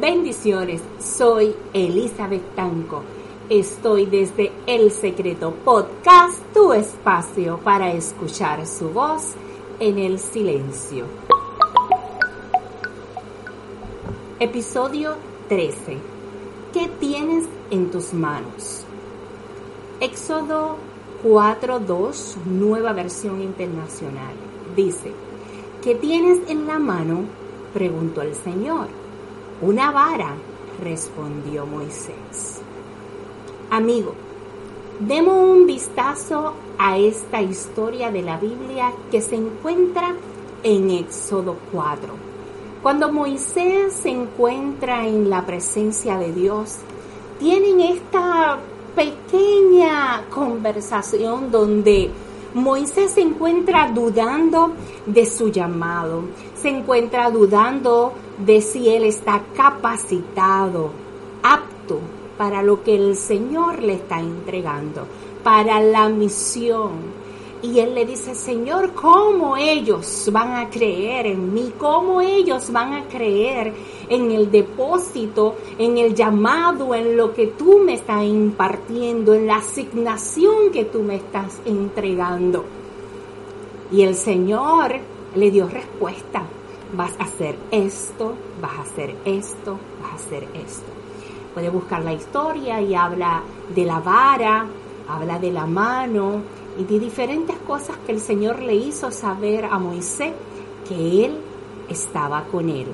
Bendiciones, soy Elizabeth Tanco. Estoy desde El Secreto Podcast, tu espacio para escuchar su voz en el silencio. Episodio 13. ¿Qué tienes en tus manos? Éxodo 4.2, nueva versión internacional. Dice, ¿qué tienes en la mano? preguntó el Señor. Una vara, respondió Moisés. Amigo, demos un vistazo a esta historia de la Biblia que se encuentra en Éxodo 4. Cuando Moisés se encuentra en la presencia de Dios, tienen esta pequeña conversación donde Moisés se encuentra dudando de su llamado, se encuentra dudando de si él está capacitado, apto para lo que el Señor le está entregando, para la misión. Y él le dice, Señor, ¿cómo ellos van a creer en mí? ¿Cómo ellos van a creer en el depósito, en el llamado, en lo que tú me estás impartiendo, en la asignación que tú me estás entregando? Y el Señor le dio respuesta. Vas a hacer esto, vas a hacer esto, vas a hacer esto. Puede buscar la historia y habla de la vara, habla de la mano y de diferentes cosas que el Señor le hizo saber a Moisés que Él estaba con él,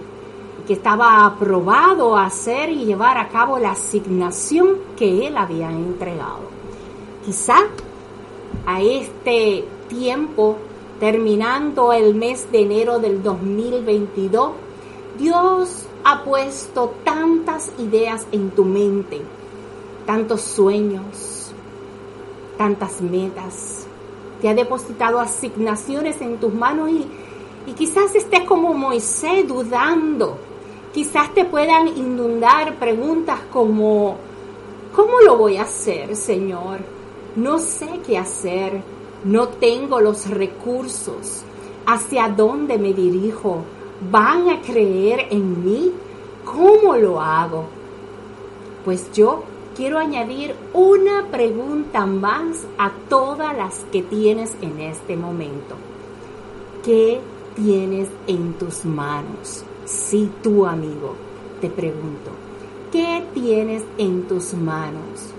que estaba aprobado a hacer y llevar a cabo la asignación que Él había entregado. Quizá a este tiempo, terminando el mes de enero del 2022, Dios ha puesto tantas ideas en tu mente, tantos sueños, tantas metas. Te ha depositado asignaciones en tus manos y, y quizás estés como Moisés dudando. Quizás te puedan inundar preguntas como, ¿cómo lo voy a hacer, Señor? No sé qué hacer, no tengo los recursos. ¿Hacia dónde me dirijo? ¿Van a creer en mí? ¿Cómo lo hago? Pues yo quiero añadir una pregunta más a todas las que tienes en este momento. ¿Qué tienes en tus manos? Si tú, amigo, te pregunto, ¿qué tienes en tus manos?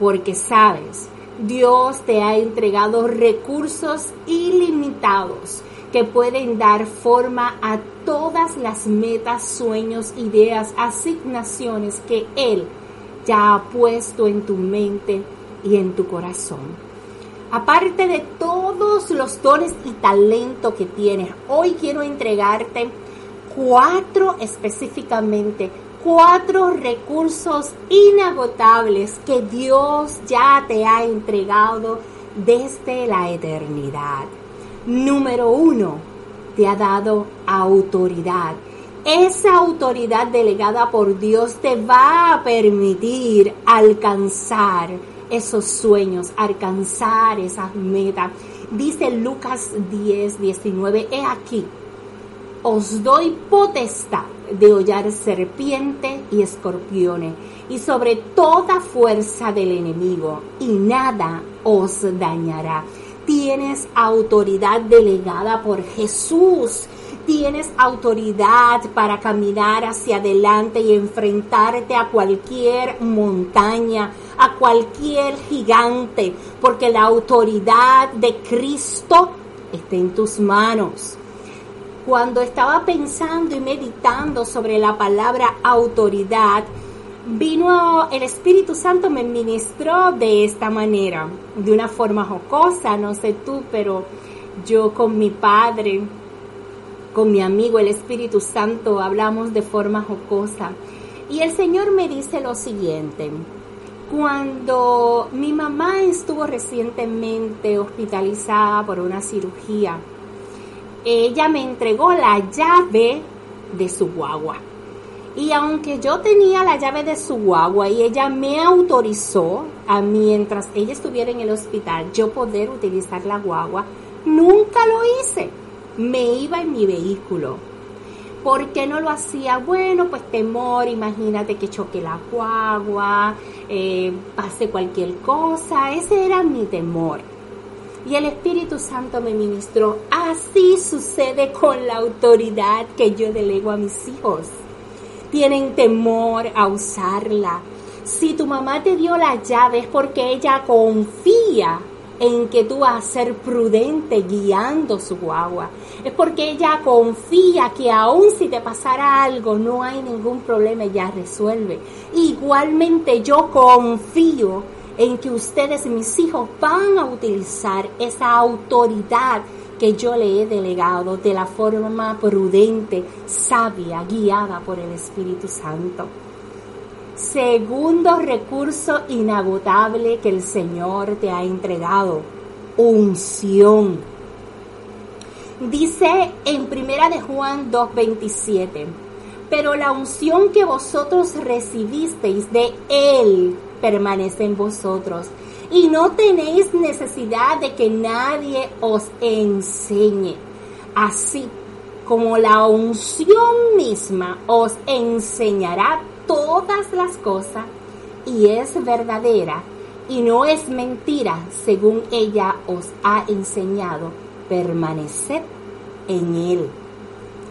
Porque sabes, Dios te ha entregado recursos ilimitados que pueden dar forma a todas las metas, sueños, ideas, asignaciones que Él ya ha puesto en tu mente y en tu corazón. Aparte de todos los dones y talento que tienes, hoy quiero entregarte cuatro específicamente, cuatro recursos inagotables que Dios ya te ha entregado desde la eternidad. Número uno, te ha dado autoridad. Esa autoridad delegada por Dios te va a permitir alcanzar esos sueños, alcanzar esas metas. Dice Lucas 10, 19, he aquí, os doy potestad de hollar serpiente y escorpiones y sobre toda fuerza del enemigo y nada os dañará. Tienes autoridad delegada por Jesús. Tienes autoridad para caminar hacia adelante y enfrentarte a cualquier montaña, a cualquier gigante, porque la autoridad de Cristo está en tus manos. cuando estaba pensando y meditando sobre la palabra autoridad, vino el Espíritu Santo me ministró de esta manera, de una forma jocosa, no sé tú, pero yo con mi padre, con mi amigo el Espíritu Santo, hablamos de forma jocosa. Y el Señor me dice lo siguiente, cuando mi mamá estuvo recientemente hospitalizada por una cirugía, ella me entregó la llave de su guagua. Y aunque yo tenía la llave de su guagua y ella me autorizó a mientras ella estuviera en el hospital yo poder utilizar la guagua, nunca lo hice. Me iba en mi vehículo. ¿Por qué no lo hacía? Bueno, pues temor, imagínate que choque la guagua, eh, pase cualquier cosa. Ese era mi temor. Y el Espíritu Santo me ministró. Así sucede con la autoridad que yo delego a mis hijos. Tienen temor a usarla. Si tu mamá te dio la llave es porque ella confía en que tú vas a ser prudente guiando su guagua. Es porque ella confía que aun si te pasara algo no hay ningún problema, ella resuelve. Igualmente yo confío en que ustedes, mis hijos, van a utilizar esa autoridad que yo le he delegado de la forma prudente, sabia, guiada por el Espíritu Santo. Segundo recurso inagotable que el Señor te ha entregado, unción. Dice en Primera de Juan 2:27, pero la unción que vosotros recibisteis de Él permanece en vosotros y no tenéis necesidad de que nadie os enseñe. Así como la unción misma os enseñará todas las cosas y es verdadera y no es mentira según ella os ha enseñado, permaneced en él.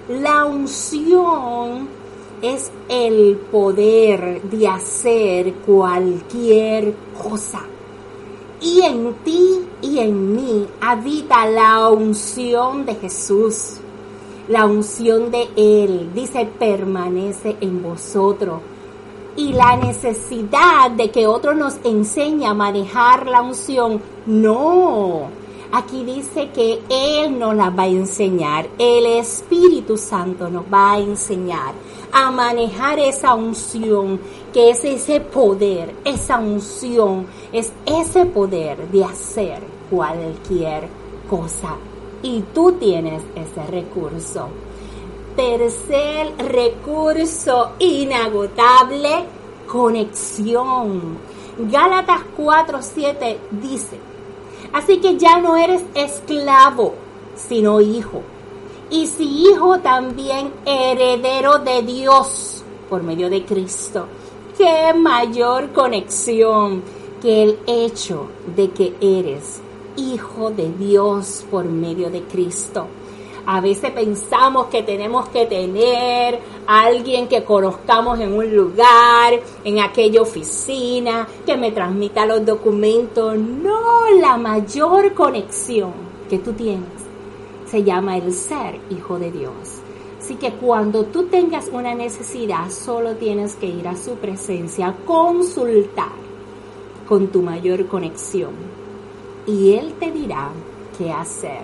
La unción es el poder de hacer cualquier cosa. Y en ti y en mí habita la unción de Jesús. La unción de Él, dice, permanece en vosotros. Y la necesidad de que otro nos enseñe a manejar la unción, no. Aquí dice que Él nos la va a enseñar. El Espíritu Santo nos va a enseñar a manejar esa unción, que es ese poder, esa unción, es ese poder de hacer cualquier cosa. Y tú tienes ese recurso. Tercer recurso inagotable, conexión. Gálatas 4:7 dice, así que ya no eres esclavo, sino hijo y si hijo también heredero de Dios por medio de Cristo. Qué mayor conexión que el hecho de que eres hijo de Dios por medio de Cristo. A veces pensamos que tenemos que tener a alguien que conozcamos en un lugar, en aquella oficina, que me transmita los documentos. No, la mayor conexión que tú tienes se llama el ser hijo de Dios. Así que cuando tú tengas una necesidad, solo tienes que ir a su presencia, consultar con tu mayor conexión. Y Él te dirá qué hacer.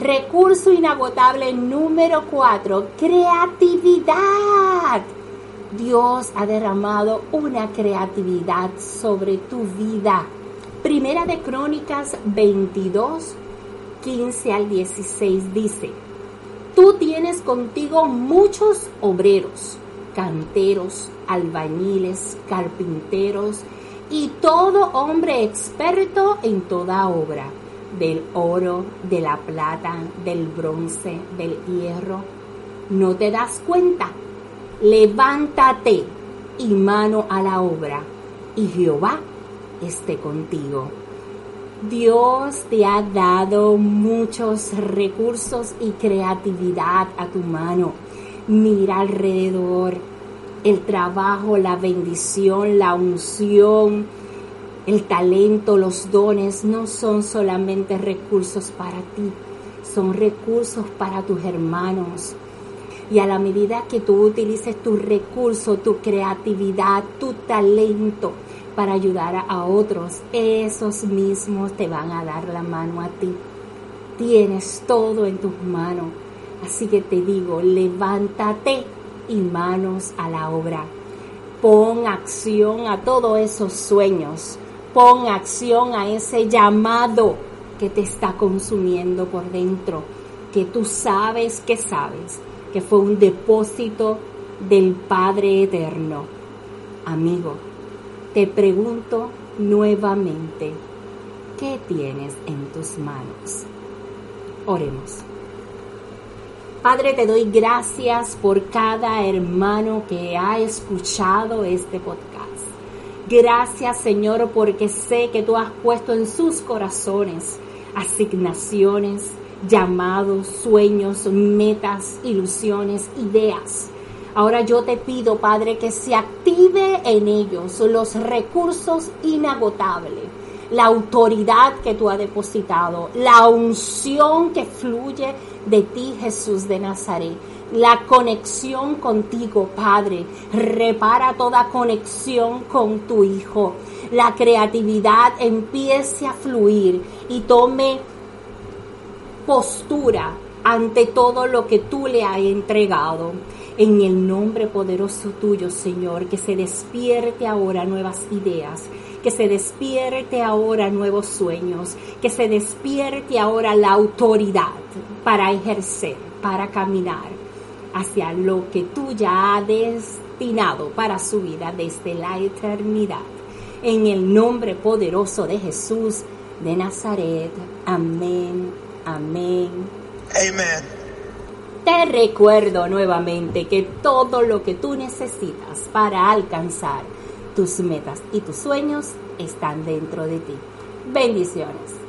Recurso inagotable número cuatro, creatividad. Dios ha derramado una creatividad sobre tu vida. Primera de Crónicas 22, 15 al 16 dice, Tú tienes contigo muchos obreros, canteros, albañiles, carpinteros y todo hombre experto en toda obra, del oro, de la plata, del bronce, del hierro. ¿No te das cuenta? Levántate y mano a la obra, y Jehová esté contigo. Dios te ha dado muchos recursos y creatividad a tu mano. Mira alrededor el trabajo, la bendición, la unción, el talento, los dones no son solamente recursos para ti, son recursos para tus hermanos. Y a la medida que tú utilices tu recurso, tu creatividad, tu talento para ayudar a otros, esos mismos te van a dar la mano a ti. Tienes todo en tus manos. Así que te digo, levántate y manos a la obra. Pon acción a todos esos sueños. Pon acción a ese llamado que te está consumiendo por dentro, que tú sabes que sabes que fue un depósito del Padre Eterno. Amigo, te pregunto nuevamente, ¿qué tienes en tus manos? Oremos. Padre, te doy gracias por cada hermano que ha escuchado este podcast. Gracias Señor porque sé que tú has puesto en sus corazones asignaciones, llamados, sueños, metas, ilusiones, ideas. Ahora yo te pido, Padre, que se active en ellos los recursos inagotables, la autoridad que tú has depositado, la unción que fluye de ti, Jesús de Nazaret la conexión contigo, Padre. Repara toda conexión con tu Hijo. La creatividad empiece a fluir y tome postura ante todo lo que tú le has entregado. En el nombre poderoso tuyo, Señor, que se despierte ahora nuevas ideas, que se despierte ahora nuevos sueños, que se despierte ahora la autoridad para ejercer, para caminar hacia lo que tú ya has destinado para su vida desde la eternidad. En el nombre poderoso de Jesús de Nazaret. Amén, amén. Amén. Te recuerdo nuevamente que todo lo que tú necesitas para alcanzar tus metas y tus sueños están dentro de ti. Bendiciones.